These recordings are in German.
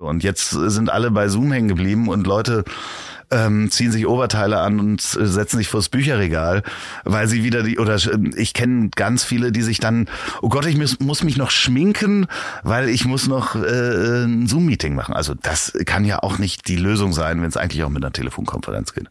Und jetzt sind alle bei Zoom hängen geblieben und Leute ähm, ziehen sich Oberteile an und setzen sich vors Bücherregal, weil sie wieder die, oder ich kenne ganz viele, die sich dann, oh Gott, ich muss, muss mich noch schminken, weil ich muss noch äh, ein Zoom-Meeting machen. Also das kann ja auch nicht die Lösung sein, wenn es eigentlich auch mit einer Telefonkonferenz geht.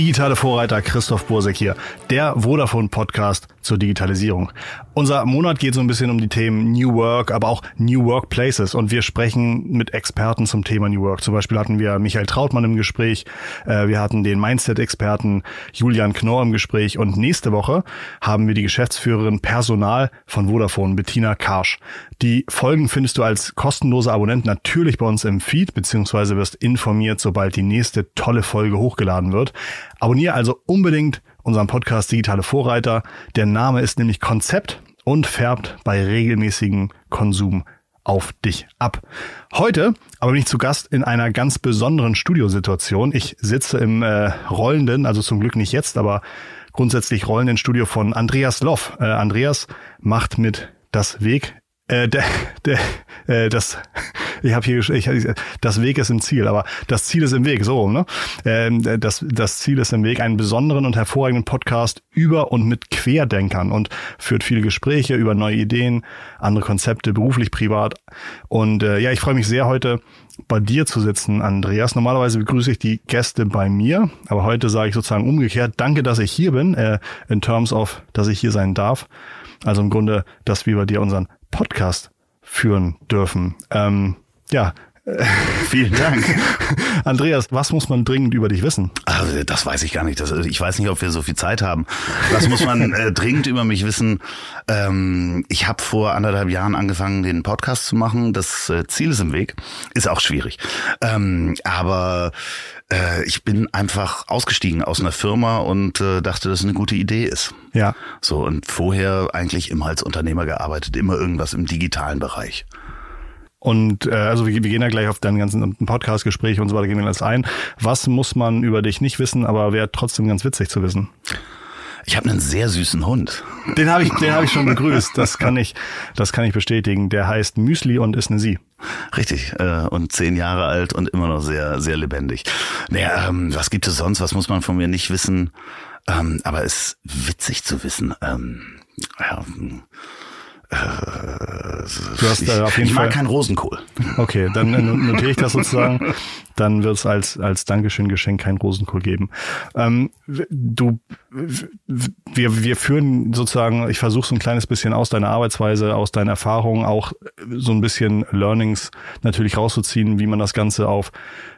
Digitale Vorreiter Christoph Bursek hier, der Vodafone Podcast zur Digitalisierung. Unser Monat geht so ein bisschen um die Themen New Work, aber auch New Workplaces und wir sprechen mit Experten zum Thema New Work. Zum Beispiel hatten wir Michael Trautmann im Gespräch, äh, wir hatten den Mindset-Experten Julian Knorr im Gespräch und nächste Woche haben wir die Geschäftsführerin Personal von Vodafone, Bettina Karsch. Die Folgen findest du als kostenloser Abonnent natürlich bei uns im Feed, beziehungsweise wirst informiert, sobald die nächste tolle Folge hochgeladen wird. Abonniere also unbedingt unseren Podcast Digitale Vorreiter. Der Name ist nämlich Konzept und färbt bei regelmäßigem Konsum auf dich ab. Heute aber bin ich zu Gast in einer ganz besonderen Studiosituation. Ich sitze im äh, rollenden, also zum Glück nicht jetzt, aber grundsätzlich rollenden Studio von Andreas Loff. Äh, Andreas macht mit das Weg äh, der, der, äh, das, ich habe hier, ich, das Weg ist im Ziel, aber das Ziel ist im Weg, so ne? Ähm, das, das Ziel ist im Weg, einen besonderen und hervorragenden Podcast über und mit Querdenkern und führt viele Gespräche über neue Ideen, andere Konzepte, beruflich, privat. Und äh, ja, ich freue mich sehr heute bei dir zu sitzen, Andreas. Normalerweise begrüße ich die Gäste bei mir, aber heute sage ich sozusagen umgekehrt, danke, dass ich hier bin, äh, in terms of, dass ich hier sein darf. Also im Grunde, dass wir bei dir unseren Podcast führen dürfen. Ähm, ja, Vielen Dank. Andreas, was muss man dringend über dich wissen? Also, das weiß ich gar nicht. Das, ich weiß nicht, ob wir so viel Zeit haben. Was muss man äh, dringend über mich wissen? Ähm, ich habe vor anderthalb Jahren angefangen, den Podcast zu machen. Das äh, Ziel ist im Weg. Ist auch schwierig. Ähm, aber äh, ich bin einfach ausgestiegen aus einer Firma und äh, dachte, dass es eine gute Idee ist. Ja. So, und vorher eigentlich immer als Unternehmer gearbeitet, immer irgendwas im digitalen Bereich. Und äh, also wir, wir gehen ja gleich auf deinen ganzen Podcast-Gespräch und so weiter, gehen wir alles ein. Was muss man über dich nicht wissen, aber wäre trotzdem ganz witzig zu wissen? Ich habe einen sehr süßen Hund. Den habe ich, den habe ich schon begrüßt. Das kann ich, das kann ich bestätigen. Der heißt Müsli und ist eine Sie. Richtig. Äh, und zehn Jahre alt und immer noch sehr, sehr lebendig. Naja, ähm, was gibt es sonst? Was muss man von mir nicht wissen? Ähm, aber es ist witzig zu wissen. Ähm, ja, Du hast da auf jeden ich Fall. mag keinen Rosenkohl. Okay, dann notiere ich das sozusagen. Dann wird es als, als Dankeschön Geschenk kein Rosenkohl geben. Ähm, du, wir, wir führen sozusagen, ich versuche so ein kleines bisschen aus deiner Arbeitsweise, aus deinen Erfahrungen auch so ein bisschen Learnings natürlich rauszuziehen, wie man das Ganze auf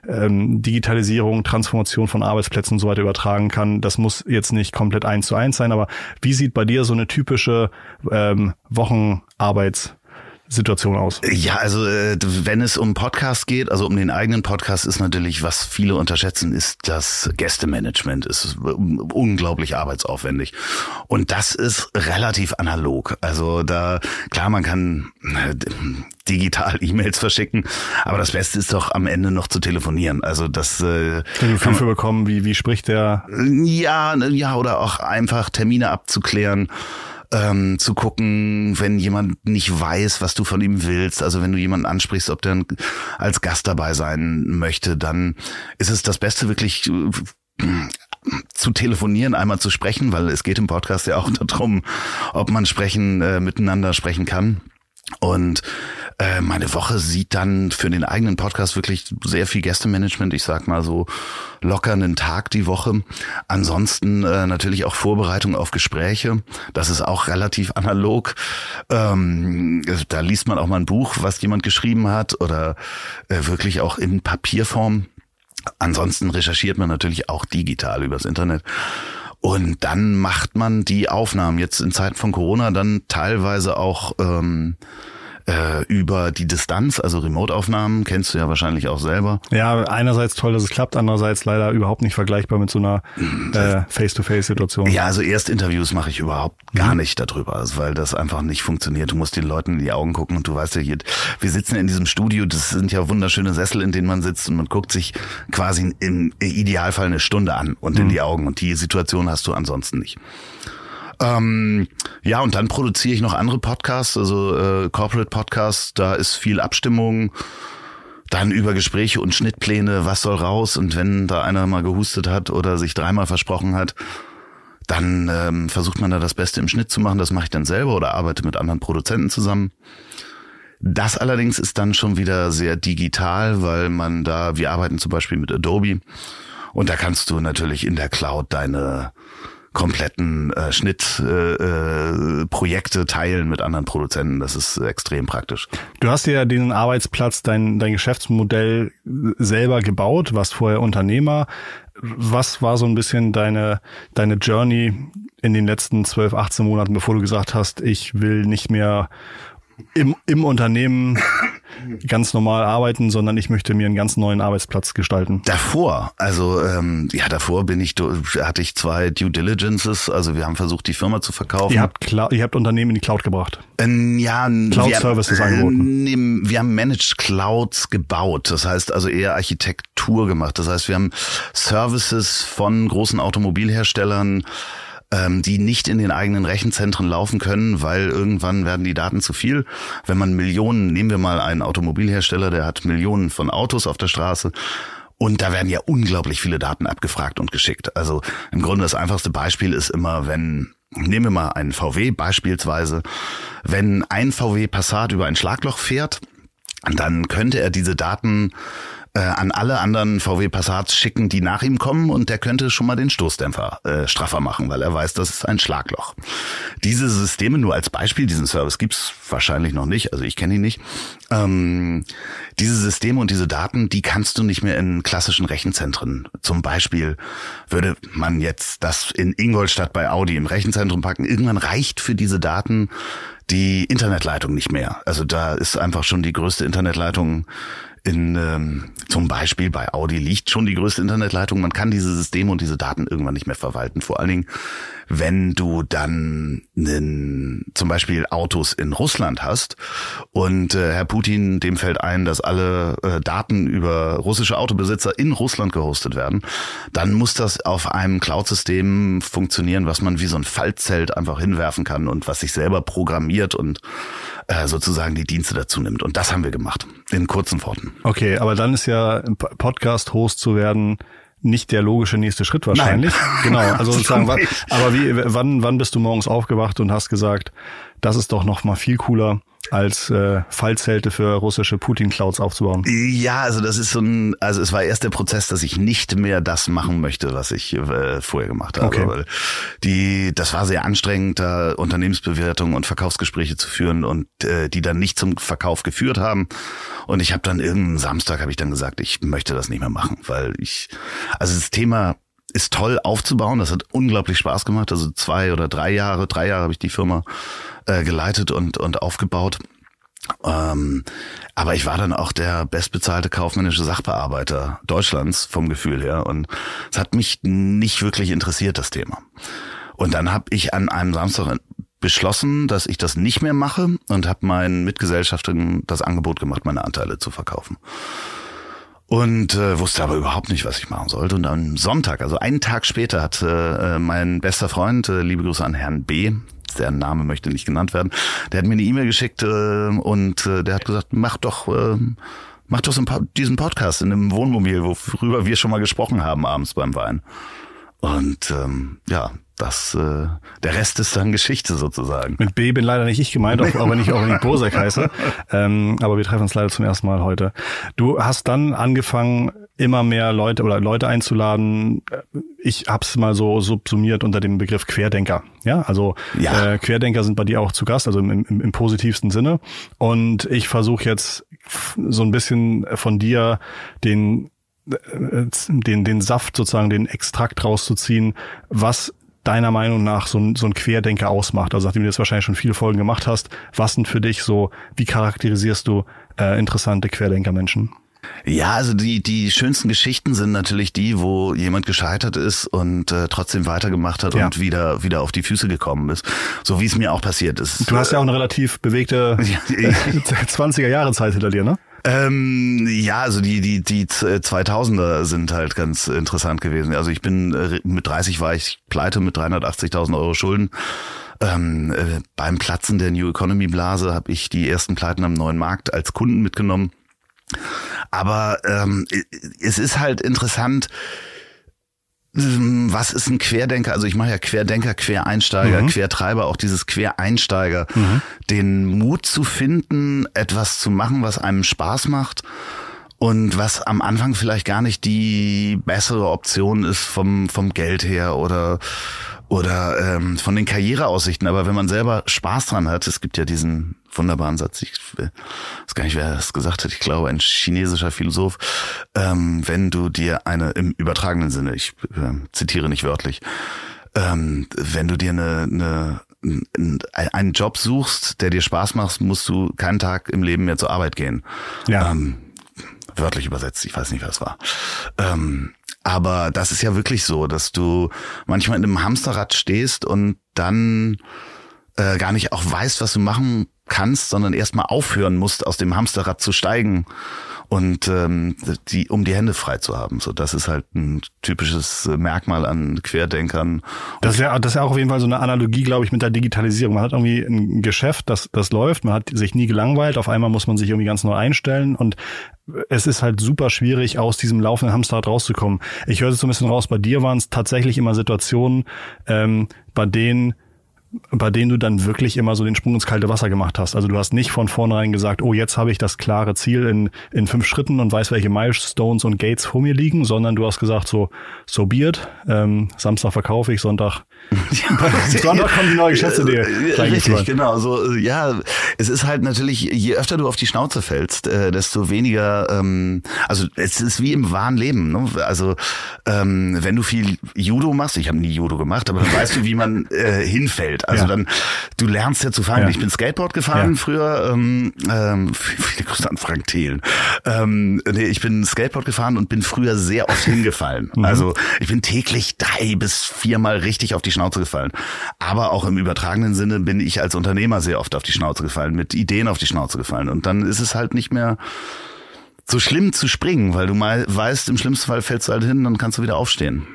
ähm, Digitalisierung, Transformation von Arbeitsplätzen und so weiter übertragen kann. Das muss jetzt nicht komplett eins zu eins sein, aber wie sieht bei dir so eine typische ähm, Wochenarbeits Situation aus? Ja, also äh, wenn es um Podcast geht, also um den eigenen Podcast, ist natürlich, was viele unterschätzen, ist das Gästemanagement. ist unglaublich arbeitsaufwendig. Und das ist relativ analog. Also da, klar, man kann äh, digital E-Mails verschicken, aber das Beste ist doch am Ende noch zu telefonieren. Also das äh, Gefühl für bekommen, wie, wie spricht der? Ja, ja, oder auch einfach Termine abzuklären ähm, zu gucken, wenn jemand nicht weiß, was du von ihm willst, also wenn du jemanden ansprichst, ob der als Gast dabei sein möchte, dann ist es das Beste wirklich äh, zu telefonieren, einmal zu sprechen, weil es geht im Podcast ja auch darum, ob man sprechen, äh, miteinander sprechen kann. Und äh, meine Woche sieht dann für den eigenen Podcast wirklich sehr viel Gästemanagement. Ich sag mal so locker einen Tag die Woche. Ansonsten äh, natürlich auch Vorbereitung auf Gespräche. Das ist auch relativ analog. Ähm, da liest man auch mal ein Buch, was jemand geschrieben hat oder äh, wirklich auch in Papierform. Ansonsten recherchiert man natürlich auch digital übers Internet. Und dann macht man die Aufnahmen. Jetzt in Zeiten von Corona dann teilweise auch ähm, äh, über die Distanz, also Remote-Aufnahmen, kennst du ja wahrscheinlich auch selber. Ja, einerseits toll, dass es klappt, andererseits leider überhaupt nicht vergleichbar mit so einer äh, Face-to-Face-Situation. Ja, also Erstinterviews mache ich überhaupt gar nicht darüber, also weil das einfach nicht funktioniert. Du musst den Leuten in die Augen gucken und du weißt ja hier, wir sitzen in diesem Studio, das sind ja wunderschöne Sessel, in denen man sitzt und man guckt sich quasi im Idealfall eine Stunde an und in die Augen und die Situation hast du ansonsten nicht. Ähm, ja, und dann produziere ich noch andere Podcasts, also äh, Corporate Podcasts, da ist viel Abstimmung, dann über Gespräche und Schnittpläne, was soll raus und wenn da einer mal gehustet hat oder sich dreimal versprochen hat, dann ähm, versucht man da das Beste im Schnitt zu machen. Das mache ich dann selber oder arbeite mit anderen Produzenten zusammen. Das allerdings ist dann schon wieder sehr digital, weil man da, wir arbeiten zum Beispiel mit Adobe und da kannst du natürlich in der Cloud deine kompletten äh, Schnittprojekte äh, Projekte teilen mit anderen Produzenten. Das ist extrem praktisch. Du hast ja den Arbeitsplatz, dein, dein Geschäftsmodell selber gebaut, warst vorher Unternehmer. Was war so ein bisschen deine, deine Journey in den letzten 12, 18 Monaten, bevor du gesagt hast, ich will nicht mehr im, im Unternehmen ganz normal arbeiten, sondern ich möchte mir einen ganz neuen Arbeitsplatz gestalten. Davor, also ähm, ja, davor bin ich hatte ich zwei Due Diligences, also wir haben versucht, die Firma zu verkaufen. Ihr habt, ihr habt Unternehmen in die Cloud gebracht. Ähm, ja, Cloud Services äh, angeboten. Wir haben Managed Clouds gebaut, das heißt also eher Architektur gemacht. Das heißt, wir haben Services von großen Automobilherstellern ähm, die nicht in den eigenen Rechenzentren laufen können, weil irgendwann werden die Daten zu viel. Wenn man Millionen, nehmen wir mal einen Automobilhersteller, der hat Millionen von Autos auf der Straße. Und da werden ja unglaublich viele Daten abgefragt und geschickt. Also im Grunde das einfachste Beispiel ist immer, wenn Nehmen wir mal einen VW beispielsweise. Wenn ein VW Passat über ein Schlagloch fährt, dann könnte er diese Daten äh, an alle anderen VW Passats schicken, die nach ihm kommen und der könnte schon mal den Stoßdämpfer äh, straffer machen, weil er weiß, das ist ein Schlagloch. Diese Systeme nur als Beispiel, diesen Service gibt's wahrscheinlich noch nicht, also ich kenne ihn nicht. Ähm, diese Systeme und diese Daten, die kannst du nicht mehr in klassischen Rechenzentren. Zum Beispiel würde man jetzt das in Ingolstadt bei Audi im Rechenzentrum packen. Irgendwann reicht für diese Daten die Internetleitung nicht mehr. Also da ist einfach schon die größte Internetleitung in ähm, zum Beispiel bei Audi liegt schon die größte Internetleitung. Man kann diese Systeme und diese Daten irgendwann nicht mehr verwalten. Vor allen Dingen, wenn du dann einen, zum Beispiel Autos in Russland hast und äh, Herr Putin, dem fällt ein, dass alle äh, Daten über russische Autobesitzer in Russland gehostet werden, dann muss das auf einem Cloud-System funktionieren, was man wie so ein Fallzelt einfach hinwerfen kann und was sich selber programmiert und äh, sozusagen die Dienste dazu nimmt. Und das haben wir gemacht, in kurzen Worten. Okay, aber dann ist ja Podcast-Host zu werden nicht der logische nächste Schritt wahrscheinlich. Nein. Genau, also sozusagen, aber wie, wann, wann bist du morgens aufgewacht und hast gesagt, das ist doch noch mal viel cooler, als äh, Fallzelte für russische Putin-Clouds aufzubauen? Ja, also das ist so ein, also es war erst der Prozess, dass ich nicht mehr das machen möchte, was ich äh, vorher gemacht habe. Okay. Weil die, das war sehr anstrengend, da Unternehmensbewertungen und Verkaufsgespräche zu führen und äh, die dann nicht zum Verkauf geführt haben. Und ich habe dann irgendeinen Samstag habe ich dann gesagt, ich möchte das nicht mehr machen, weil ich, also das Thema ist toll aufzubauen. Das hat unglaublich Spaß gemacht. Also zwei oder drei Jahre, drei Jahre habe ich die Firma äh, geleitet und, und aufgebaut. Ähm, aber ich war dann auch der bestbezahlte kaufmännische Sachbearbeiter Deutschlands vom Gefühl her und es hat mich nicht wirklich interessiert, das Thema. Und dann habe ich an einem Samstag beschlossen, dass ich das nicht mehr mache und habe meinen Mitgesellschaftern das Angebot gemacht, meine Anteile zu verkaufen und äh, wusste aber überhaupt nicht, was ich machen sollte. Und am Sonntag, also einen Tag später, hat äh, mein bester Freund, äh, liebe Grüße an Herrn B., der Name möchte nicht genannt werden, der hat mir eine E-Mail geschickt äh, und äh, der hat gesagt, mach doch, äh, mach doch so diesen Podcast in einem Wohnmobil, worüber wir schon mal gesprochen haben abends beim Wein. Und ähm, ja, das, äh, der Rest ist dann Geschichte sozusagen. Mit B bin leider nicht ich gemeint, auch, auch wenn ich auch nicht Bosek heiße. Ähm, aber wir treffen uns leider zum ersten Mal heute. Du hast dann angefangen, immer mehr Leute oder Leute einzuladen. Ich hab's mal so subsumiert unter dem Begriff Querdenker. Ja, also ja. Äh, Querdenker sind bei dir auch zu Gast, also im, im, im positivsten Sinne. Und ich versuche jetzt so ein bisschen von dir den den, den Saft sozusagen, den Extrakt rauszuziehen, was deiner Meinung nach so ein, so ein Querdenker ausmacht? Also nachdem du jetzt wahrscheinlich schon viele Folgen gemacht hast, was sind für dich so, wie charakterisierst du äh, interessante Querdenker-Menschen? Ja, also die, die schönsten Geschichten sind natürlich die, wo jemand gescheitert ist und äh, trotzdem weitergemacht hat ja. und wieder, wieder auf die Füße gekommen ist. So wie es mir auch passiert ist. Du hast ja auch eine relativ bewegte 20er Jahre Zeit hinter dir, ne? Ähm, ja, also die, die, die 2000er sind halt ganz interessant gewesen. Also ich bin, äh, mit 30 war ich pleite mit 380.000 Euro Schulden. Ähm, äh, beim Platzen der New Economy Blase habe ich die ersten Pleiten am neuen Markt als Kunden mitgenommen. Aber ähm, es ist halt interessant, was ist ein Querdenker? Also ich mache ja Querdenker, Quereinsteiger, mhm. Quertreiber, auch dieses Quereinsteiger, mhm. den Mut zu finden, etwas zu machen, was einem Spaß macht und was am Anfang vielleicht gar nicht die bessere Option ist vom vom Geld her oder oder ähm, von den Karriereaussichten. Aber wenn man selber Spaß dran hat, es gibt ja diesen wunderbaren Satz, ich weiß gar nicht, wer das gesagt hat, ich glaube ein chinesischer Philosoph, ähm, wenn du dir eine, im übertragenen Sinne, ich äh, zitiere nicht wörtlich, ähm, wenn du dir eine, eine, einen Job suchst, der dir Spaß macht, musst du keinen Tag im Leben mehr zur Arbeit gehen. Ja. Ähm, wörtlich übersetzt, ich weiß nicht, was war. Ähm, aber das ist ja wirklich so, dass du manchmal in einem Hamsterrad stehst und dann äh, gar nicht auch weißt, was du machen kannst, sondern erstmal aufhören musst, aus dem Hamsterrad zu steigen und ähm, die, um die Hände frei zu haben. So, das ist halt ein typisches Merkmal an Querdenkern. Das ist ja, das ist ja auch auf jeden Fall so eine Analogie, glaube ich, mit der Digitalisierung. Man hat irgendwie ein Geschäft, das, das läuft, man hat sich nie gelangweilt, auf einmal muss man sich irgendwie ganz neu einstellen und es ist halt super schwierig, aus diesem laufenden Hamsterrad rauszukommen. Ich höre so ein bisschen raus, bei dir waren es tatsächlich immer Situationen, ähm, bei denen bei denen du dann wirklich immer so den Sprung ins kalte Wasser gemacht hast. Also du hast nicht von vornherein gesagt, oh, jetzt habe ich das klare Ziel in, in fünf Schritten und weiß, welche Milestones und Gates vor mir liegen, sondern du hast gesagt, so, so be it. Ähm, Samstag verkaufe ich, Sonntag ja, Sonntag kommt die neue Geschäftsidee. Richtig, genau. So, ja, es ist halt natürlich, je öfter du auf die Schnauze fällst, äh, desto weniger, ähm, also es ist wie im wahren Leben. Ne? Also ähm, wenn du viel Judo machst, ich habe nie Judo gemacht, aber dann weißt du, wie man äh, hinfällt. Also ja. dann, du lernst ja zu fahren. Ja. Ich bin Skateboard gefahren früher, ähm, ähm, viele Grüße an Frank Thelen. Ähm, nee, ich bin Skateboard gefahren und bin früher sehr oft hingefallen. Mhm. Also ich bin täglich drei bis viermal richtig auf die Schnauze gefallen. Aber auch im übertragenen Sinne bin ich als Unternehmer sehr oft auf die Schnauze gefallen, mit Ideen auf die Schnauze gefallen. Und dann ist es halt nicht mehr so schlimm zu springen, weil du mal weißt, im schlimmsten Fall fällst du halt hin, dann kannst du wieder aufstehen.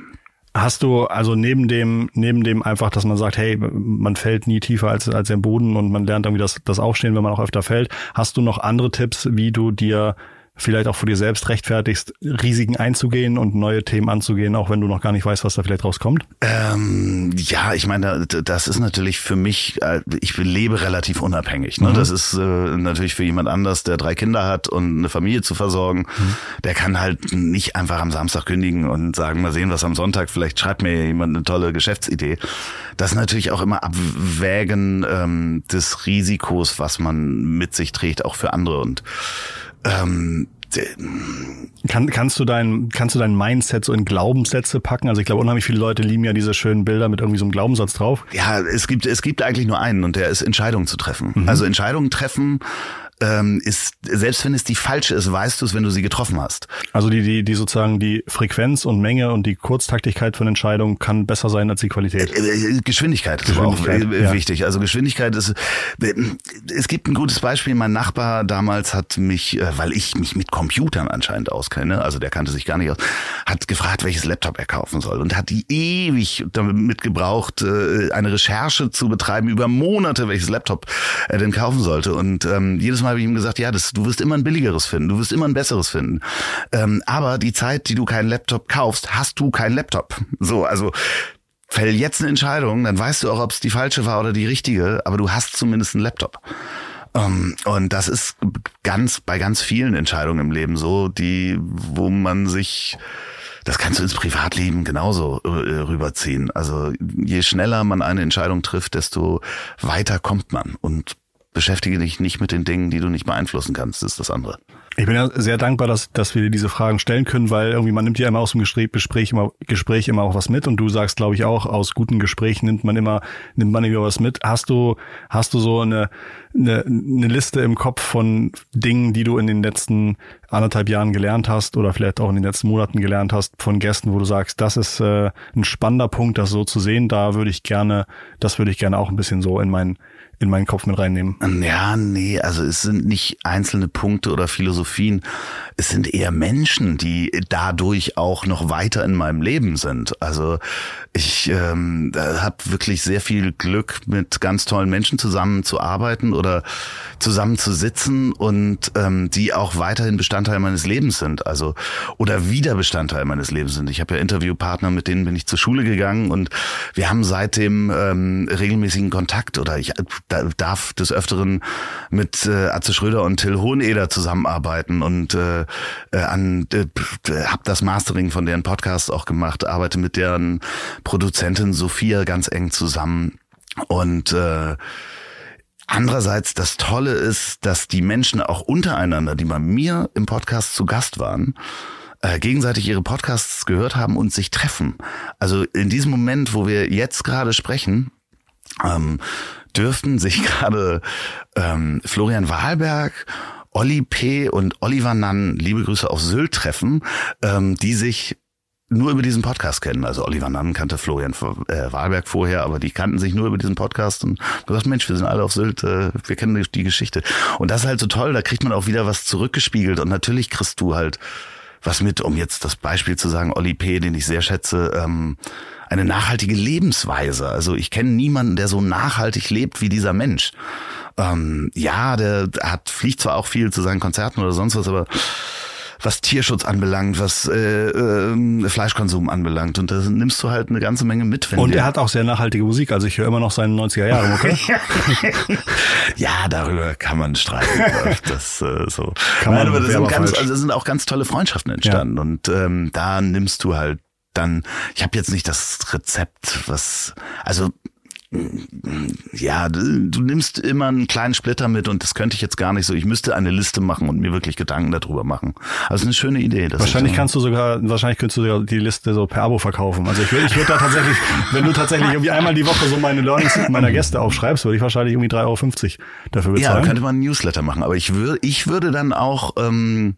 Hast du also neben dem, neben dem einfach, dass man sagt, hey, man fällt nie tiefer als, als der Boden und man lernt irgendwie das, das Aufstehen, wenn man auch öfter fällt, hast du noch andere Tipps, wie du dir vielleicht auch vor dir selbst rechtfertigst, Risiken einzugehen und neue Themen anzugehen, auch wenn du noch gar nicht weißt, was da vielleicht rauskommt? Ähm, ja, ich meine, das ist natürlich für mich, äh, ich lebe relativ unabhängig. Ne? Mhm. Das ist äh, natürlich für jemand anders, der drei Kinder hat und eine Familie zu versorgen, mhm. der kann halt nicht einfach am Samstag kündigen und sagen, mal sehen, was am Sonntag, vielleicht schreibt mir jemand eine tolle Geschäftsidee. Das ist natürlich auch immer Abwägen ähm, des Risikos, was man mit sich trägt, auch für andere und ähm, kann, kannst du dein, kannst du dein Mindset so in Glaubenssätze packen? Also ich glaube, unheimlich viele Leute lieben ja diese schönen Bilder mit irgendwie so einem Glaubenssatz drauf. Ja, es gibt, es gibt eigentlich nur einen und der ist Entscheidungen zu treffen. Mhm. Also Entscheidungen treffen ähm, ist, selbst wenn es die falsche ist, weißt du es, wenn du sie getroffen hast. Also die, die, die sozusagen die Frequenz und Menge und die Kurztaktigkeit von Entscheidungen kann besser sein als die Qualität. Äh, äh, Geschwindigkeit, ist Geschwindigkeit, auch äh, ja. wichtig. Also Geschwindigkeit ist, es gibt ein gutes Beispiel. Mein Nachbar damals hat mich, weil ich mich mit Computern anscheinend auskenne, also der kannte sich gar nicht aus, hat gefragt, welches Laptop er kaufen soll und hat die ewig damit gebraucht, eine Recherche zu betreiben über Monate, welches Laptop er denn kaufen sollte. Und ähm, jedes Mal Mal habe ich ihm gesagt, ja, das, du wirst immer ein billigeres finden, du wirst immer ein besseres finden. Ähm, aber die Zeit, die du keinen Laptop kaufst, hast du keinen Laptop. So, also fäll jetzt eine Entscheidung, dann weißt du auch, ob es die falsche war oder die richtige, aber du hast zumindest einen Laptop. Um, ähm, und das ist ganz bei ganz vielen Entscheidungen im Leben so, die, wo man sich das kannst du ins Privatleben genauso äh, rüberziehen. Also je schneller man eine Entscheidung trifft, desto weiter kommt man. Und beschäftige dich nicht mit den Dingen, die du nicht beeinflussen kannst, ist das andere. Ich bin ja sehr dankbar, dass, dass wir dir diese Fragen stellen können, weil irgendwie man nimmt ja immer aus dem Gespräch, Gespräch, immer, Gespräch immer auch was mit und du sagst, glaube ich, auch, aus guten Gesprächen nimmt man immer, nimmt man immer was mit. Hast du, hast du so eine, eine, eine Liste im Kopf von Dingen, die du in den letzten anderthalb Jahren gelernt hast oder vielleicht auch in den letzten Monaten gelernt hast von Gästen, wo du sagst, das ist äh, ein spannender Punkt, das so zu sehen. Da würde ich gerne, das würde ich gerne auch ein bisschen so in meinen in meinen Kopf mit reinnehmen. Ja, nee, also es sind nicht einzelne Punkte oder Philosophien. Es sind eher Menschen, die dadurch auch noch weiter in meinem Leben sind. Also ich ähm, habe wirklich sehr viel Glück, mit ganz tollen Menschen zusammenzuarbeiten oder zusammenzusitzen und ähm, die auch weiterhin Bestandteil meines Lebens sind. Also oder wieder Bestandteil meines Lebens sind. Ich habe ja Interviewpartner, mit denen bin ich zur Schule gegangen und wir haben seitdem ähm, regelmäßigen Kontakt oder ich darf des Öfteren mit äh, Atze Schröder und Till Hoheneder zusammenarbeiten und äh, äh, an äh, habe das Mastering von deren Podcast auch gemacht, arbeite mit deren Produzentin Sophia ganz eng zusammen und äh, Andererseits das Tolle ist, dass die Menschen auch untereinander, die bei mir im Podcast zu Gast waren, äh, gegenseitig ihre Podcasts gehört haben und sich treffen. Also in diesem Moment, wo wir jetzt gerade sprechen, ähm, dürften sich gerade ähm, Florian Wahlberg Olli P. und Oliver Nann, liebe Grüße auf Sylt treffen, ähm, die sich nur über diesen Podcast kennen. Also Oliver Nann kannte Florian äh, Wahlberg vorher, aber die kannten sich nur über diesen Podcast und gesagt, Mensch, wir sind alle auf Sylt, äh, wir kennen die, Geschichte. Und das ist halt so toll, da kriegt man auch wieder was zurückgespiegelt und natürlich kriegst du halt was mit, um jetzt das Beispiel zu sagen, Olli P., den ich sehr schätze, ähm, eine nachhaltige Lebensweise. Also ich kenne niemanden, der so nachhaltig lebt wie dieser Mensch. Ähm, ja, der hat fliegt zwar auch viel zu seinen Konzerten oder sonst was, aber was Tierschutz anbelangt, was äh, äh, Fleischkonsum anbelangt. Und da nimmst du halt eine ganze Menge mit. Wenn und er hat auch sehr nachhaltige Musik. Also ich höre immer noch seine 90er Jahre, okay? ja, darüber kann man streiten. das äh, so. Kann man, Nein, aber das sind, ganz, also das sind auch ganz tolle Freundschaften entstanden. Ja. Und ähm, da nimmst du halt dann, ich habe jetzt nicht das Rezept, was, also ja, du, nimmst immer einen kleinen Splitter mit und das könnte ich jetzt gar nicht so. Ich müsste eine Liste machen und mir wirklich Gedanken darüber machen. Also eine schöne Idee. wahrscheinlich kannst du sogar, wahrscheinlich könntest du sogar die Liste so per Abo verkaufen. Also ich würde, ich würde da tatsächlich, wenn du tatsächlich irgendwie einmal die Woche so meine Learnings meiner Gäste aufschreibst, würde ich wahrscheinlich irgendwie 3,50 Euro dafür bezahlen. Ja, könnte man ein Newsletter machen. Aber ich würde, ich würde dann auch ähm,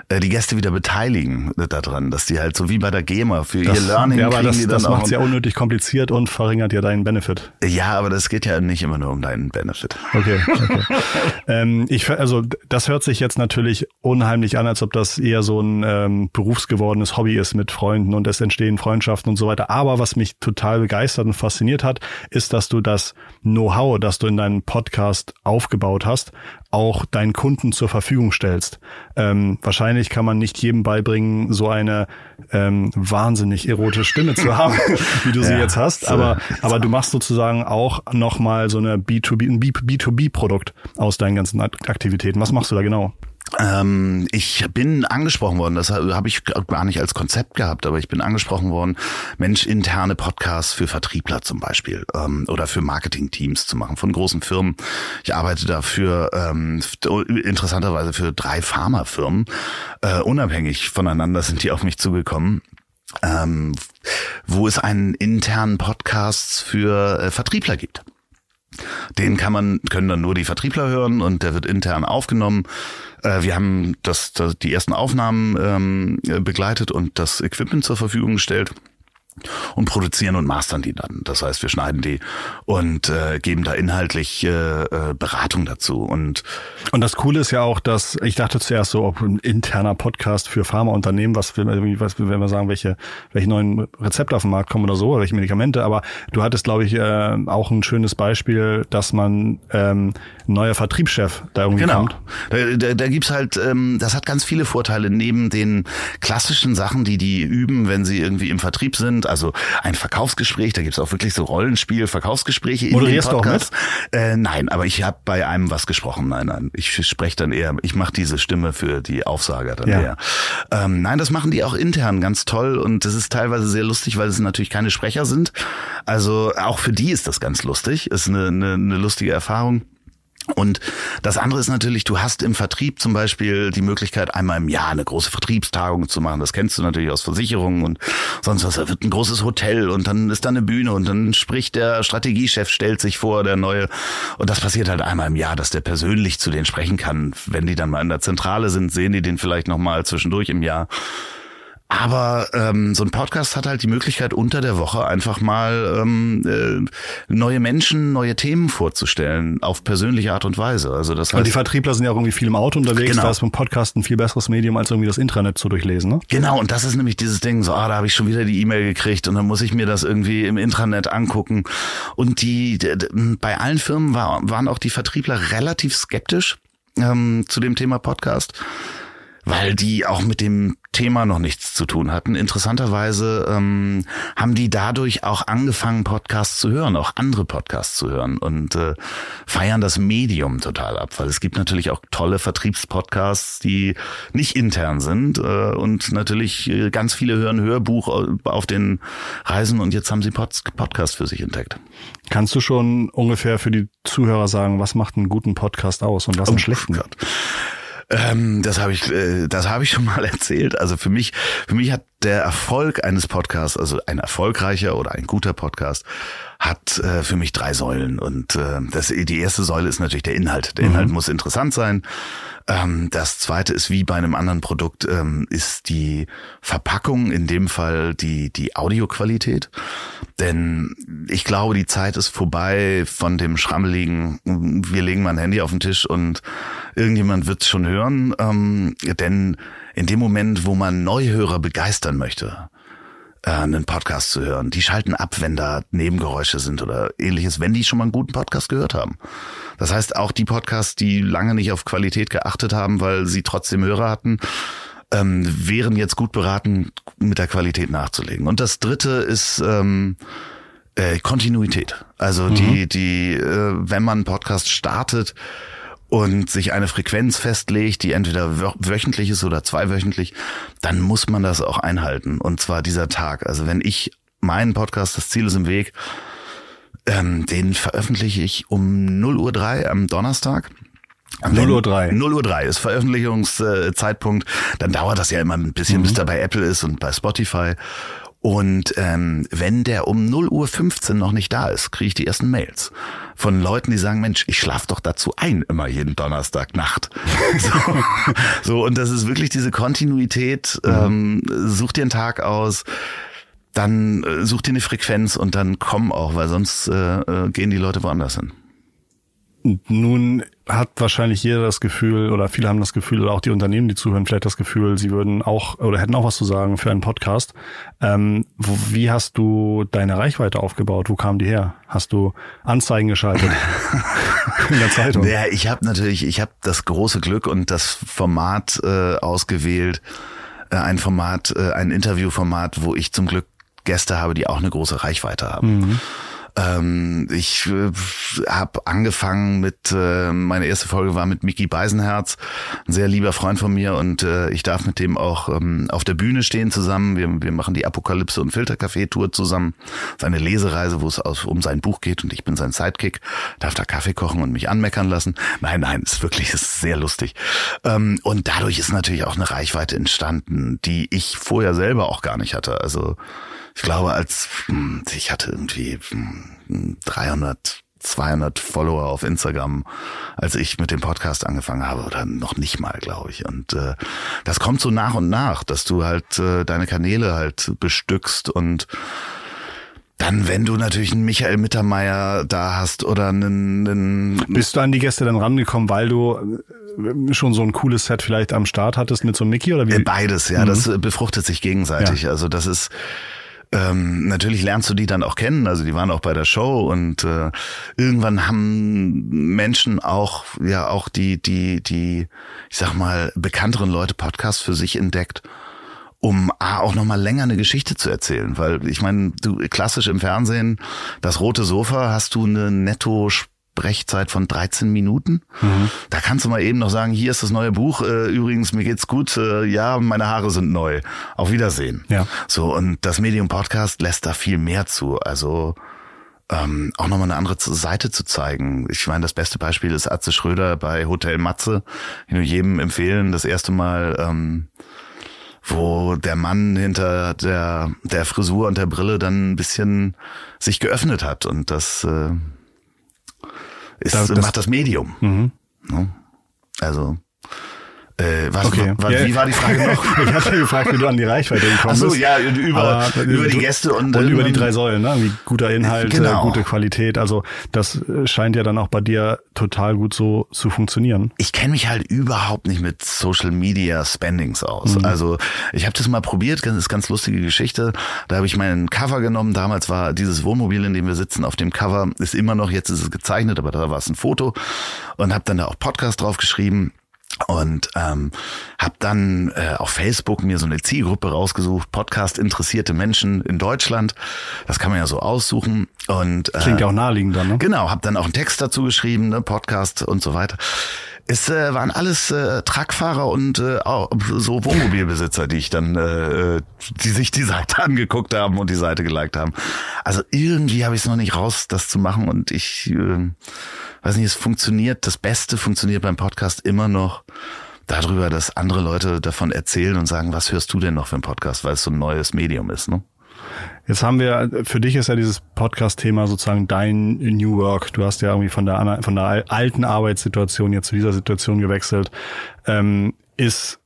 äh, die Gäste wieder beteiligen daran, dass die halt so wie bei der GEMA für das, ihr Learning ja, aber das, die das macht es ja unnötig kompliziert und verringert ja deinen Benefit. Ja, aber das geht ja nicht immer nur um deinen Benefit. Okay. okay. ähm, ich, also das hört sich jetzt natürlich unheimlich an, als ob das eher so ein ähm, berufsgewordenes Hobby ist mit Freunden und es entstehen Freundschaften und so weiter. Aber was mich total begeistert und fasziniert hat, ist, dass du das Know-how, das du in deinem Podcast aufgebaut hast, auch deinen Kunden zur Verfügung stellst. Ähm, wahrscheinlich kann man nicht jedem beibringen, so eine ähm, wahnsinnig erotische Stimme zu haben, wie du sie ja, jetzt hast, aber, aber du machst sozusagen auch nochmal so eine B2B, ein B2B-Produkt aus deinen ganzen Aktivitäten. Was machst du da genau? Ähm, ich bin angesprochen worden, das habe ich gar nicht als Konzept gehabt, aber ich bin angesprochen worden, Mensch, interne Podcasts für Vertriebler zum Beispiel ähm, oder für Marketingteams zu machen von großen Firmen. Ich arbeite dafür ähm, interessanterweise für drei Pharmafirmen. Äh, unabhängig voneinander sind die auf mich zugekommen. Ähm, wo es einen internen Podcast für äh, Vertriebler gibt. Den kann man, können dann nur die Vertriebler hören und der wird intern aufgenommen. Äh, wir haben das, das, die ersten Aufnahmen ähm, begleitet und das Equipment zur Verfügung gestellt und produzieren und mastern die dann. Das heißt, wir schneiden die und äh, geben da inhaltlich äh, äh, Beratung dazu. Und und das Coole ist ja auch, dass ich dachte zuerst so, ob ein interner Podcast für Pharmaunternehmen, was, was wenn wir sagen, welche welche neuen Rezepte auf den Markt kommen oder so, oder welche Medikamente. Aber du hattest, glaube ich, äh, auch ein schönes Beispiel, dass man ähm, neuer Vertriebschef da irgendwie genau. kommt. Da, da, da gibt's halt, ähm, das hat ganz viele Vorteile neben den klassischen Sachen, die die üben, wenn sie irgendwie im Vertrieb sind. Also ein Verkaufsgespräch, da gibt's auch wirklich so Rollenspiel, Verkaufsgespräche in Moderierst den Podcast. Du auch mit? Äh, nein, aber ich habe bei einem was gesprochen. Nein, nein, ich spreche dann eher, ich mache diese Stimme für die Aufsager dann ja. eher. Ähm, nein, das machen die auch intern ganz toll und das ist teilweise sehr lustig, weil es natürlich keine Sprecher sind. Also auch für die ist das ganz lustig, ist eine, eine, eine lustige Erfahrung. Und das andere ist natürlich, du hast im Vertrieb zum Beispiel die Möglichkeit, einmal im Jahr eine große Vertriebstagung zu machen. Das kennst du natürlich aus Versicherungen und sonst was. Da wird ein großes Hotel und dann ist da eine Bühne und dann spricht der Strategiechef, stellt sich vor, der neue. Und das passiert halt einmal im Jahr, dass der persönlich zu denen sprechen kann. Wenn die dann mal in der Zentrale sind, sehen die den vielleicht nochmal zwischendurch im Jahr. Aber ähm, so ein Podcast hat halt die Möglichkeit, unter der Woche einfach mal ähm, äh, neue Menschen, neue Themen vorzustellen, auf persönliche Art und Weise. Also das heißt, Weil die Vertriebler sind ja auch irgendwie viel im Auto unterwegs, genau. da ist ein Podcast ein viel besseres Medium, als irgendwie das Intranet zu durchlesen. Ne? Genau, und das ist nämlich dieses Ding, so, ah, da habe ich schon wieder die E-Mail gekriegt und dann muss ich mir das irgendwie im Intranet angucken. Und die, die bei allen Firmen war, waren auch die Vertriebler relativ skeptisch ähm, zu dem Thema Podcast weil die auch mit dem Thema noch nichts zu tun hatten. Interessanterweise ähm, haben die dadurch auch angefangen, Podcasts zu hören, auch andere Podcasts zu hören und äh, feiern das Medium total ab, weil es gibt natürlich auch tolle Vertriebspodcasts, die nicht intern sind äh, und natürlich äh, ganz viele hören Hörbuch auf den Reisen und jetzt haben sie Pod Podcast für sich entdeckt. Kannst du schon ungefähr für die Zuhörer sagen, was macht einen guten Podcast aus und was einen oh, schlechten? Gott. Ähm, das habe ich, äh, das habe ich schon mal erzählt. Also für mich, für mich hat der Erfolg eines Podcasts, also ein erfolgreicher oder ein guter Podcast, hat äh, für mich drei Säulen. Und äh, das, die erste Säule ist natürlich der Inhalt. Der Inhalt mhm. muss interessant sein. Ähm, das zweite ist wie bei einem anderen Produkt, ähm, ist die Verpackung, in dem Fall die, die Audioqualität. Denn ich glaube, die Zeit ist vorbei von dem schrammeligen, wir legen mal ein Handy auf den Tisch und irgendjemand wird's schon hören. Ähm, denn in dem Moment, wo man Neuhörer begeistern möchte, äh, einen Podcast zu hören. Die schalten ab, wenn da Nebengeräusche sind oder ähnliches, wenn die schon mal einen guten Podcast gehört haben. Das heißt, auch die Podcasts, die lange nicht auf Qualität geachtet haben, weil sie trotzdem Hörer hatten, ähm, wären jetzt gut beraten, mit der Qualität nachzulegen. Und das dritte ist ähm, äh, Kontinuität. Also mhm. die, die, äh, wenn man einen Podcast startet, und sich eine Frequenz festlegt, die entweder wöchentlich ist oder zweiwöchentlich, dann muss man das auch einhalten. Und zwar dieser Tag. Also wenn ich meinen Podcast, das Ziel ist im Weg, ähm, den veröffentliche ich um 0 Uhr 3 am Donnerstag. 0 Uhr 3. 0 Uhr 3 ist Veröffentlichungszeitpunkt. Dann dauert das ja immer ein bisschen, mhm. bis der bei Apple ist und bei Spotify. Und ähm, wenn der um 0 Uhr 15 noch nicht da ist, kriege ich die ersten Mails von Leuten, die sagen, Mensch, ich schlafe doch dazu ein, immer jeden Donnerstag Nacht. so, so, und das ist wirklich diese Kontinuität. Mhm. Ähm, such dir einen Tag aus, dann äh, such dir eine Frequenz und dann komm auch, weil sonst äh, äh gehen die Leute woanders hin. Nun hat wahrscheinlich jeder das Gefühl, oder viele haben das Gefühl, oder auch die Unternehmen, die zuhören, vielleicht das Gefühl, sie würden auch oder hätten auch was zu sagen für einen Podcast. Ähm, wo, wie hast du deine Reichweite aufgebaut? Wo kam die her? Hast du Anzeigen geschaltet in der Zeitung? Ja, ich habe natürlich, ich habe das große Glück und das Format äh, ausgewählt, äh, ein Format, äh, ein Interviewformat, wo ich zum Glück Gäste habe, die auch eine große Reichweite haben. Mhm. Ähm, ich äh, habe angefangen mit, äh, meine erste Folge war mit Mickey Beisenherz, ein sehr lieber Freund von mir und äh, ich darf mit dem auch ähm, auf der Bühne stehen zusammen. Wir, wir machen die Apokalypse und Filtercafé-Tour zusammen. Seine Lesereise, wo es um sein Buch geht und ich bin sein Sidekick, darf da Kaffee kochen und mich anmeckern lassen. Nein, nein, ist wirklich ist sehr lustig. Ähm, und dadurch ist natürlich auch eine Reichweite entstanden, die ich vorher selber auch gar nicht hatte. Also ich glaube, als hm, ich hatte irgendwie 300 hm, 200 Follower auf Instagram, als ich mit dem Podcast angefangen habe, oder noch nicht mal, glaube ich. Und äh, das kommt so nach und nach, dass du halt äh, deine Kanäle halt bestückst und dann, wenn du natürlich einen Michael Mittermeier da hast oder einen, einen Bist du an die Gäste dann rangekommen, weil du äh, schon so ein cooles Set vielleicht am Start hattest mit so einem Mickey oder wie? Beides, ja, mhm. das befruchtet sich gegenseitig. Ja. Also das ist ähm, natürlich lernst du die dann auch kennen, also die waren auch bei der Show und äh, irgendwann haben Menschen auch, ja auch die, die, die, ich sag mal, bekannteren Leute Podcasts für sich entdeckt um A, auch nochmal länger eine Geschichte zu erzählen. Weil ich meine, du klassisch im Fernsehen, das rote Sofa, hast du eine netto Brechzeit von 13 Minuten. Mhm. Da kannst du mal eben noch sagen, hier ist das neue Buch. Äh, übrigens, mir geht's gut. Äh, ja, meine Haare sind neu. Auf Wiedersehen. Ja. So, und das Medium Podcast lässt da viel mehr zu. Also ähm, auch nochmal eine andere Seite zu zeigen. Ich meine, das beste Beispiel ist Atze Schröder bei Hotel Matze. Ich nur jedem empfehlen, das erste Mal, ähm, wo der Mann hinter der, der Frisur und der Brille dann ein bisschen sich geöffnet hat. Und das, äh, ist, das, macht das Medium. Mhm. Ne? Also äh, was, okay. was, ja. Wie war die Frage noch? ich hatte gefragt, wie du an die Reichweite gekommen bist. Ach so, ja, über, über die Gäste und, und über die drei Säulen, ne? wie guter Inhalt, genau. gute Qualität. Also das äh, scheint ja dann auch bei dir total gut so zu funktionieren. Ich kenne mich halt überhaupt nicht mit Social Media Spendings aus. Mhm. Also ich habe das mal probiert, das ist ganz lustige Geschichte. Da habe ich meinen Cover genommen. Damals war dieses Wohnmobil, in dem wir sitzen, auf dem Cover ist immer noch, jetzt ist es gezeichnet, aber da war es ein Foto und habe dann da auch Podcast drauf geschrieben und ähm, habe dann äh, auf Facebook mir so eine Zielgruppe rausgesucht, Podcast interessierte Menschen in Deutschland. Das kann man ja so aussuchen und äh, klingt ja auch naheliegend dann, ne? Genau, habe dann auch einen Text dazu geschrieben, ne, Podcast und so weiter. Es äh, waren alles äh, Truckfahrer und äh, auch so Wohnmobilbesitzer, die ich dann, äh, die sich die Seite angeguckt haben und die Seite geliked haben. Also irgendwie habe ich es noch nicht raus, das zu machen und ich äh, weiß nicht, es funktioniert, das Beste funktioniert beim Podcast immer noch darüber, dass andere Leute davon erzählen und sagen, was hörst du denn noch für einen Podcast, weil es so ein neues Medium ist, ne? Jetzt haben wir, für dich ist ja dieses Podcast-Thema sozusagen dein New Work. Du hast ja irgendwie von der, von der alten Arbeitssituation jetzt zu dieser Situation gewechselt. Ähm, ist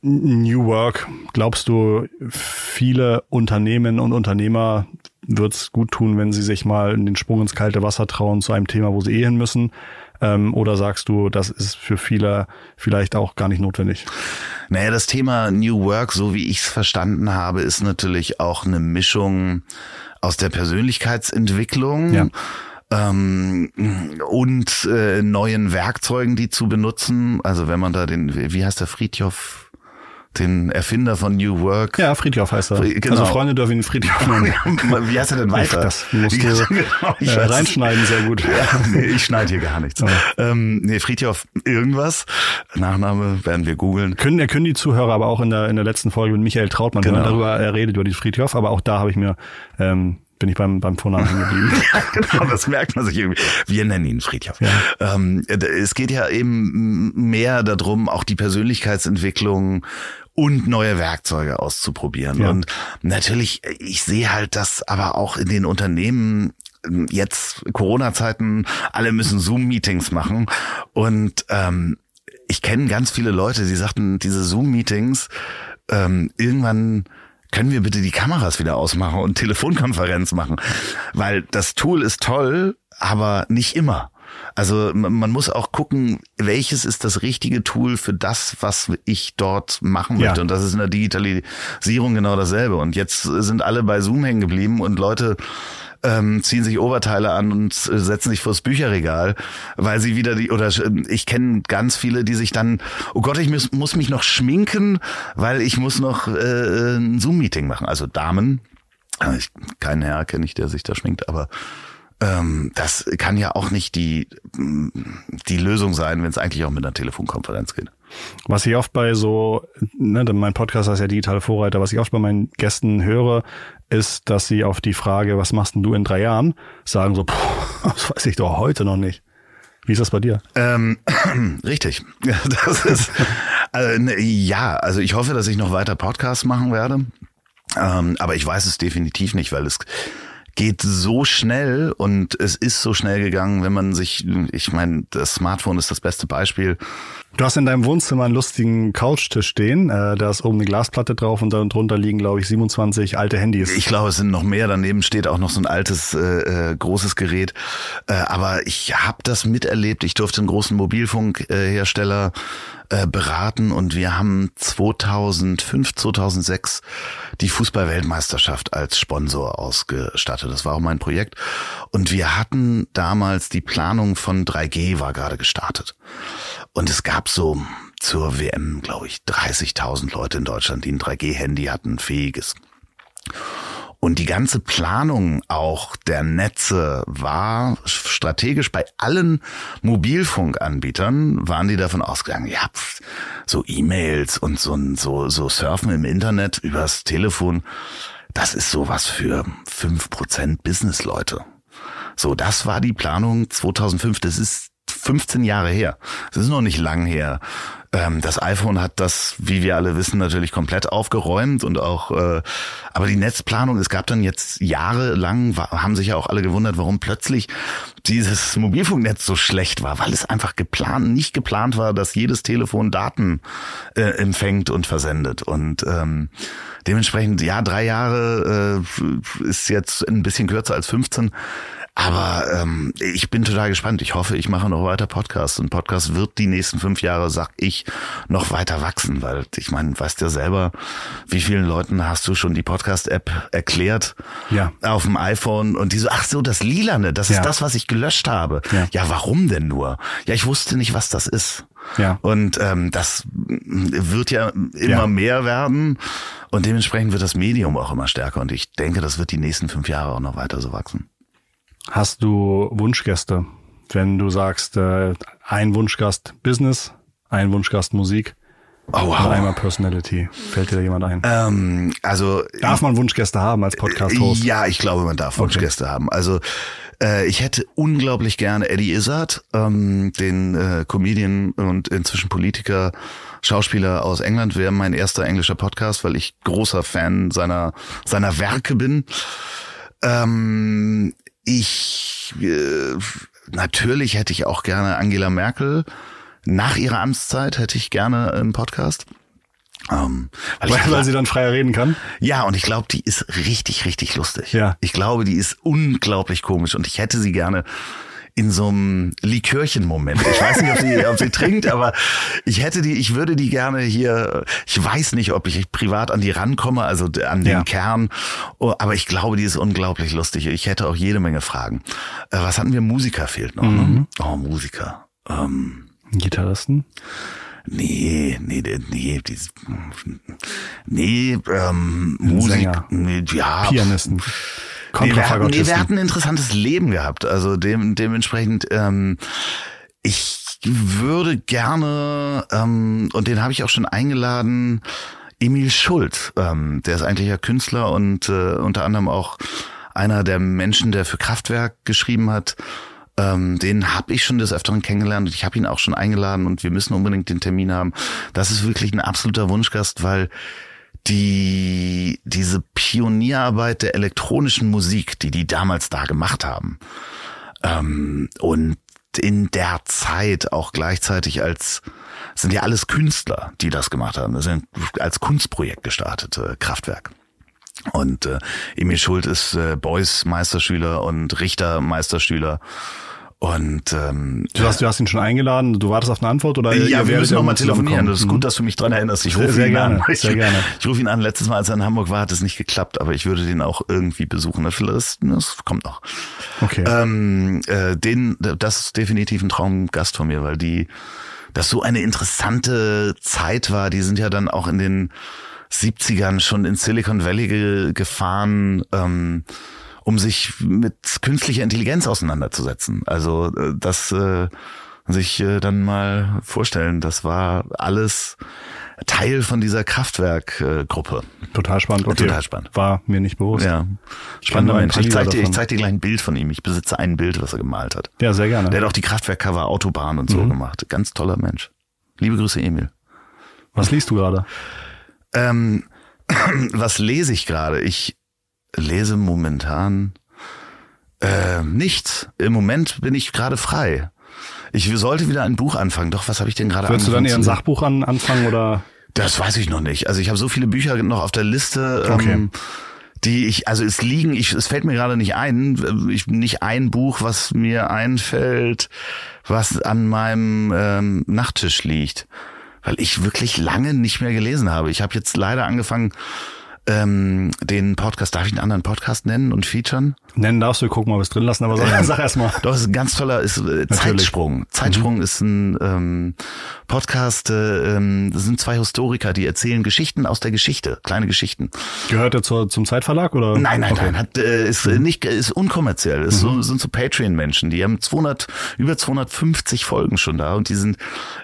New Work, glaubst du, viele Unternehmen und Unternehmer wird es gut tun, wenn sie sich mal in den Sprung ins kalte Wasser trauen zu einem Thema, wo sie eh hin müssen? Ähm, oder sagst du, das ist für viele vielleicht auch gar nicht notwendig? Naja, das Thema New Work, so wie ich es verstanden habe, ist natürlich auch eine Mischung aus der Persönlichkeitsentwicklung. Ja. Ähm, und äh, neuen Werkzeugen, die zu benutzen. Also wenn man da den, wie heißt der Friedhof den Erfinder von New Work. Ja, Friedhof heißt er. Genau. Also Freunde dürfen ihn Friedhof nennen. Wie heißt er denn weiter? Das musst du genau, äh, reinschneiden, sehr gut. Ja, nee, ich schneide hier gar nichts. Ja. Ähm, nee, Friedhof irgendwas. Nachname werden wir googeln. Können, können die Zuhörer aber auch in der, in der letzten Folge mit Michael Trautmann genau. darüber, er redet über die Friedhof, aber auch da habe ich mir ähm, bin ich beim, beim Vornamen hängen geblieben. genau, das merkt man sich irgendwie. Wir nennen ihn Friedhof. Ja. Ähm, es geht ja eben mehr darum, auch die Persönlichkeitsentwicklung und neue Werkzeuge auszuprobieren. Ja. Und natürlich, ich sehe halt das aber auch in den Unternehmen jetzt Corona-Zeiten, alle müssen Zoom-Meetings machen. Und ähm, ich kenne ganz viele Leute, die sagten, diese Zoom-Meetings, ähm, irgendwann können wir bitte die Kameras wieder ausmachen und Telefonkonferenz machen? Weil das Tool ist toll, aber nicht immer. Also man muss auch gucken, welches ist das richtige Tool für das, was ich dort machen möchte. Ja. Und das ist in der Digitalisierung genau dasselbe. Und jetzt sind alle bei Zoom hängen geblieben und Leute ähm, ziehen sich Oberteile an und setzen sich vors Bücherregal, weil sie wieder die, oder ich kenne ganz viele, die sich dann, oh Gott, ich muss, muss mich noch schminken, weil ich muss noch äh, ein Zoom-Meeting machen. Also Damen, ich, keinen Herr kenne ich, der sich da schminkt, aber ähm, das kann ja auch nicht die, die Lösung sein, wenn es eigentlich auch mit einer Telefonkonferenz geht. Was ich oft bei so, ne, mein Podcast heißt ja Digitale Vorreiter, was ich oft bei meinen Gästen höre, ist, dass sie auf die Frage, was machst denn du in drei Jahren, sagen so, das weiß ich doch heute noch nicht. Wie ist das bei dir? Ähm, richtig. Das ist, äh, ne, ja, also ich hoffe, dass ich noch weiter Podcasts machen werde. Ähm, aber ich weiß es definitiv nicht, weil es geht so schnell und es ist so schnell gegangen, wenn man sich, ich meine, das Smartphone ist das beste Beispiel. Du hast in deinem Wohnzimmer einen lustigen Couchtisch stehen. Äh, da ist oben eine Glasplatte drauf und darunter liegen, glaube ich, 27 alte Handys. Ich glaube, es sind noch mehr. Daneben steht auch noch so ein altes, äh, äh großes Gerät. Äh, aber ich habe das miterlebt. Ich durfte einen großen Mobilfunkhersteller äh, beraten und wir haben 2005, 2006 die Fußballweltmeisterschaft als Sponsor ausgestattet. Das war auch mein Projekt. Und wir hatten damals die Planung von 3G war gerade gestartet. Und es gab so zur WM, glaube ich, 30.000 Leute in Deutschland, die ein 3G-Handy hatten, fähiges. Und die ganze Planung auch der Netze war strategisch bei allen Mobilfunkanbietern waren die davon ausgegangen, ja, so E-Mails und so, so, so Surfen im Internet übers Telefon, das ist sowas für fünf Prozent Businessleute. So, das war die Planung 2005. Das ist 15 Jahre her. Das ist noch nicht lang her. Ähm, das iPhone hat das, wie wir alle wissen, natürlich komplett aufgeräumt und auch, äh, aber die Netzplanung, es gab dann jetzt jahrelang, haben sich ja auch alle gewundert, warum plötzlich dieses Mobilfunknetz so schlecht war, weil es einfach geplant, nicht geplant war, dass jedes Telefon Daten äh, empfängt und versendet. Und ähm, dementsprechend, ja, drei Jahre äh, ist jetzt ein bisschen kürzer als 15. Aber ähm, ich bin total gespannt. Ich hoffe, ich mache noch weiter Podcasts. Und Podcast wird die nächsten fünf Jahre, sag ich, noch weiter wachsen. Weil ich meine, weißt ja selber, wie vielen Leuten hast du schon die Podcast-App erklärt ja. auf dem iPhone und die so, ach so, das Lilane, das ja. ist das, was ich gelöscht habe. Ja. ja, warum denn nur? Ja, ich wusste nicht, was das ist. Ja. Und ähm, das wird ja immer ja. mehr werden. Und dementsprechend wird das Medium auch immer stärker. Und ich denke, das wird die nächsten fünf Jahre auch noch weiter so wachsen. Hast du Wunschgäste? Wenn du sagst, äh, ein Wunschgast Business, ein Wunschgast Musik oh, wow. und einmal Personality. Fällt dir da jemand ein? Ähm, also Darf man Wunschgäste haben als Podcast-Host? Ja, ich glaube, man darf Wunschgäste okay. haben. Also äh, ich hätte unglaublich gerne Eddie Izzard, ähm, den äh, Comedian und inzwischen Politiker, Schauspieler aus England, wäre mein erster englischer Podcast, weil ich großer Fan seiner seiner Werke bin. Ähm, ich äh, natürlich hätte ich auch gerne Angela Merkel. Nach ihrer Amtszeit hätte ich gerne einen Podcast. Ähm, weil, weil, weil sie dann freier reden kann? Ja, und ich glaube, die ist richtig, richtig lustig. Ja. Ich glaube, die ist unglaublich komisch und ich hätte sie gerne in so einem Likörchen-Moment. Ich weiß nicht, ob sie, ob sie trinkt, aber ich hätte die, ich würde die gerne hier, ich weiß nicht, ob ich privat an die rankomme, also an den ja. Kern, oh, aber ich glaube, die ist unglaublich lustig. Ich hätte auch jede Menge Fragen. Äh, was hatten wir? Musiker fehlt noch, ne? mhm. ne? Oh, Musiker. Ähm, Gitarristen? Nee, nee, nee, die, nee, ähm, Musik, nee, ja. Pianisten. Nee, wir, hatten, nee, wir hatten ein interessantes Leben gehabt. Also dem, dementsprechend, ähm, ich würde gerne, ähm, und den habe ich auch schon eingeladen, Emil Schult. Ähm, der ist eigentlich ja Künstler und äh, unter anderem auch einer der Menschen, der für Kraftwerk geschrieben hat. Ähm, den habe ich schon des Öfteren kennengelernt und ich habe ihn auch schon eingeladen und wir müssen unbedingt den Termin haben. Das ist wirklich ein absoluter Wunschgast, weil die, diese Pionierarbeit der elektronischen Musik, die die damals da gemacht haben, ähm, und in der Zeit auch gleichzeitig als sind ja alles Künstler, die das gemacht haben. Das sind als Kunstprojekt gestartet, äh, Kraftwerk. Und äh, Emil Schult ist äh, Beuys Meisterschüler und Richter Meisterschüler und ähm, du hast, du hast ihn schon eingeladen, du wartest auf eine Antwort oder ja, wir müssen noch mal telefonieren. Das ist gut, dass du mich dran erinnerst. Ich rufe ihn gerne, an. Ich, sehr gerne. Ich rufe ihn an. Letztes Mal, als er in Hamburg war, hat es nicht geklappt, aber ich würde den auch irgendwie besuchen. Das, das kommt noch. Okay. Ähm, äh, den, das ist definitiv ein Traumgast von mir, weil die, das so eine interessante Zeit war. Die sind ja dann auch in den 70ern schon in Silicon Valley ge gefahren. Ähm, um sich mit künstlicher Intelligenz auseinanderzusetzen. Also äh, das äh, sich äh, dann mal vorstellen, das war alles Teil von dieser Kraftwerkgruppe. Total spannend. Okay. Total spannend. War mir nicht bewusst. Ja. Spannender Mensch. Ich zeig, dir, ich zeig dir gleich ein Bild von ihm. Ich besitze ein Bild, was er gemalt hat. Ja, sehr gerne. Der hat auch die Kraftwerkcover Autobahn und so mhm. gemacht. Ganz toller Mensch. Liebe Grüße, Emil. Was liest du gerade? Ähm, was lese ich gerade? Ich lese momentan äh, nichts. Im Moment bin ich gerade frei. Ich sollte wieder ein Buch anfangen. Doch, was habe ich denn gerade angefangen? Würdest du dann eher ein Sachbuch an, anfangen oder? Das weiß ich noch nicht. Also ich habe so viele Bücher noch auf der Liste. Ähm, okay. Ähm, die ich, also es liegen, ich, es fällt mir gerade nicht ein, ich, nicht ein Buch, was mir einfällt, was an meinem ähm, Nachttisch liegt, weil ich wirklich lange nicht mehr gelesen habe. Ich habe jetzt leider angefangen, ähm, den Podcast, darf ich einen anderen Podcast nennen und featuren? Nennen darfst du, gucken, ob wir es drin lassen, aber sag, sag erst mal. Doch, ist ein ganz toller ist, äh, Zeitsprung. Zeitsprung mhm. ist ein ähm, Podcast, äh, ähm, das sind zwei Historiker, die erzählen Geschichten aus der Geschichte, kleine Geschichten. Gehört er zur, zum Zeitverlag oder? Nein, nein, okay. nein, hat, äh, ist mhm. nicht, ist unkommerziell. Ist mhm. so, sind so Patreon-Menschen, die haben 200, über 250 Folgen schon da und die sind,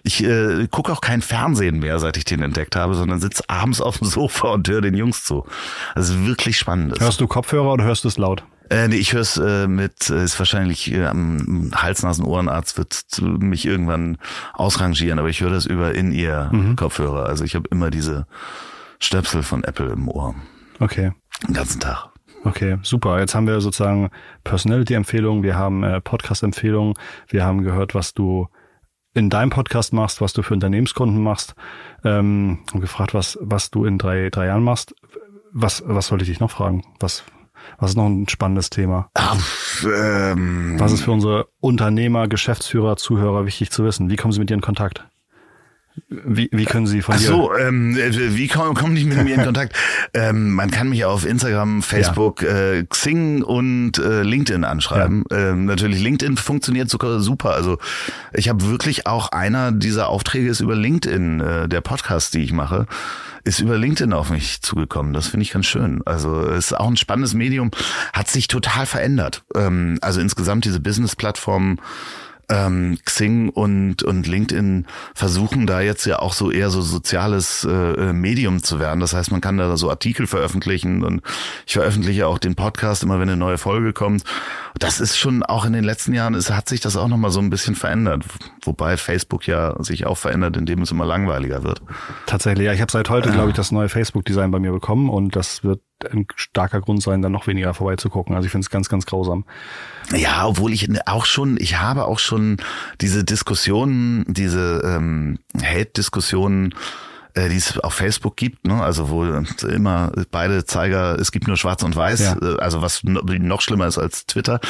ich äh, gucke auch kein Fernsehen mehr, seit ich den entdeckt habe, sondern sitze abends auf dem Sofa und höre den Jungs zu. Das ist wirklich spannend. Hörst du Kopfhörer oder hörst du es laut? Äh, nee, ich höre es äh, mit, äh, ist wahrscheinlich äh, am Hals-Nasen-Ohrenarzt wird mich irgendwann ausrangieren, aber ich höre das über in ihr mhm. Kopfhörer. Also ich habe immer diese Stöpsel von Apple im Ohr. Okay. Den ganzen Tag. Okay, super. Jetzt haben wir sozusagen Personality-Empfehlungen, wir haben äh, Podcast-Empfehlungen, wir haben gehört, was du in deinem Podcast machst, was du für Unternehmenskunden machst ähm, und gefragt, was, was du in drei, drei Jahren machst. Was, was sollte ich dich noch fragen? Was, was ist noch ein spannendes Thema? Ach, ähm, Was ist für unsere Unternehmer, Geschäftsführer, Zuhörer wichtig zu wissen? Wie kommen sie mit dir in Kontakt? Wie, wie können Sie von Ach dir? so, ähm, wie kommen komm die mit mir in Kontakt? ähm, man kann mich auf Instagram, Facebook, ja. äh, Xing und äh, LinkedIn anschreiben. Ja. Ähm, natürlich LinkedIn funktioniert sogar super. Also ich habe wirklich auch einer dieser Aufträge ist über LinkedIn, äh, der Podcast, die ich mache ist über LinkedIn auf mich zugekommen. Das finde ich ganz schön. Also ist auch ein spannendes Medium, hat sich total verändert. Ähm, also insgesamt diese Business-Plattformen ähm, Xing und, und LinkedIn versuchen da jetzt ja auch so eher so soziales äh, Medium zu werden. Das heißt, man kann da so Artikel veröffentlichen und ich veröffentliche auch den Podcast immer, wenn eine neue Folge kommt. Das ist schon auch in den letzten Jahren, es hat sich das auch nochmal so ein bisschen verändert. Wobei Facebook ja sich auch verändert, indem es immer langweiliger wird. Tatsächlich, ja. Ich habe seit heute, glaube ich, das neue Facebook-Design bei mir bekommen und das wird ein starker Grund sein, dann noch weniger vorbeizugucken. Also ich finde es ganz, ganz grausam. Ja, obwohl ich auch schon, ich habe auch schon diese Diskussionen, diese ähm, Hate-Diskussionen, äh, die es auf Facebook gibt, ne? also wo immer beide Zeiger, es gibt nur Schwarz und Weiß, ja. Äh, also was noch schlimmer ist als Twitter,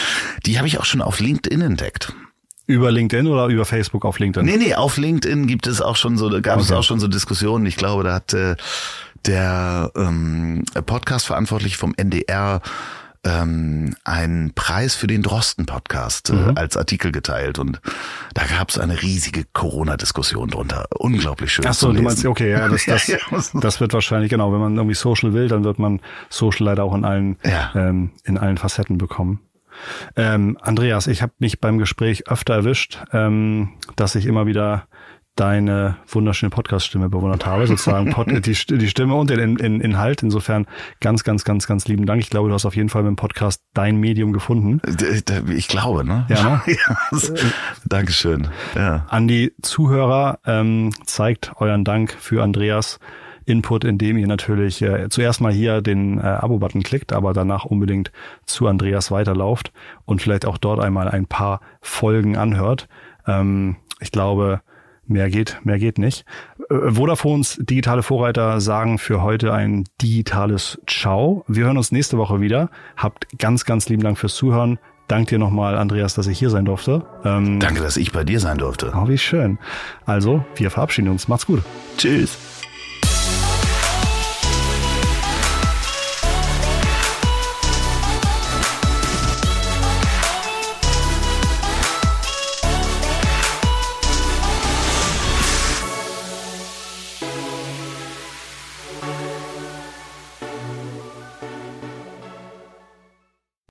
die habe ich auch schon auf LinkedIn entdeckt. Über LinkedIn oder über Facebook auf LinkedIn? Nee, nee, auf LinkedIn gibt es auch schon so, gab okay. es auch schon so Diskussionen. Ich glaube, da hat äh, der ähm, Podcast-Verantwortliche vom NDR ähm, einen Preis für den Drosten-Podcast äh, mhm. als Artikel geteilt und da gab es eine riesige Corona-Diskussion drunter. Unglaublich schön. Ach so, du meinst, okay, ja, das, das, das wird wahrscheinlich, genau, wenn man irgendwie Social will, dann wird man Social leider auch in allen, ja. ähm, in allen Facetten bekommen. Ähm, Andreas, ich habe mich beim Gespräch öfter erwischt, ähm, dass ich immer wieder deine wunderschöne Podcast-Stimme bewundert habe, sozusagen Pod, die, die Stimme und den in, Inhalt. Insofern ganz, ganz, ganz, ganz lieben Dank. Ich glaube, du hast auf jeden Fall mit dem Podcast dein Medium gefunden. Ich glaube, ne? Ja, ne? ja, Dankeschön. Ja. An die Zuhörer ähm, zeigt euren Dank für Andreas Input, indem ihr natürlich äh, zuerst mal hier den äh, Abo-Button klickt, aber danach unbedingt zu Andreas weiterlauft und vielleicht auch dort einmal ein paar Folgen anhört. Ähm, ich glaube, Mehr geht, mehr geht nicht. Äh, Vodafones digitale Vorreiter sagen für heute ein digitales Ciao. Wir hören uns nächste Woche wieder. Habt ganz, ganz lieben Dank fürs Zuhören. Dank dir nochmal, Andreas, dass ich hier sein durfte. Ähm, Danke, dass ich bei dir sein durfte. Oh, wie schön. Also, wir verabschieden uns. Macht's gut. Tschüss.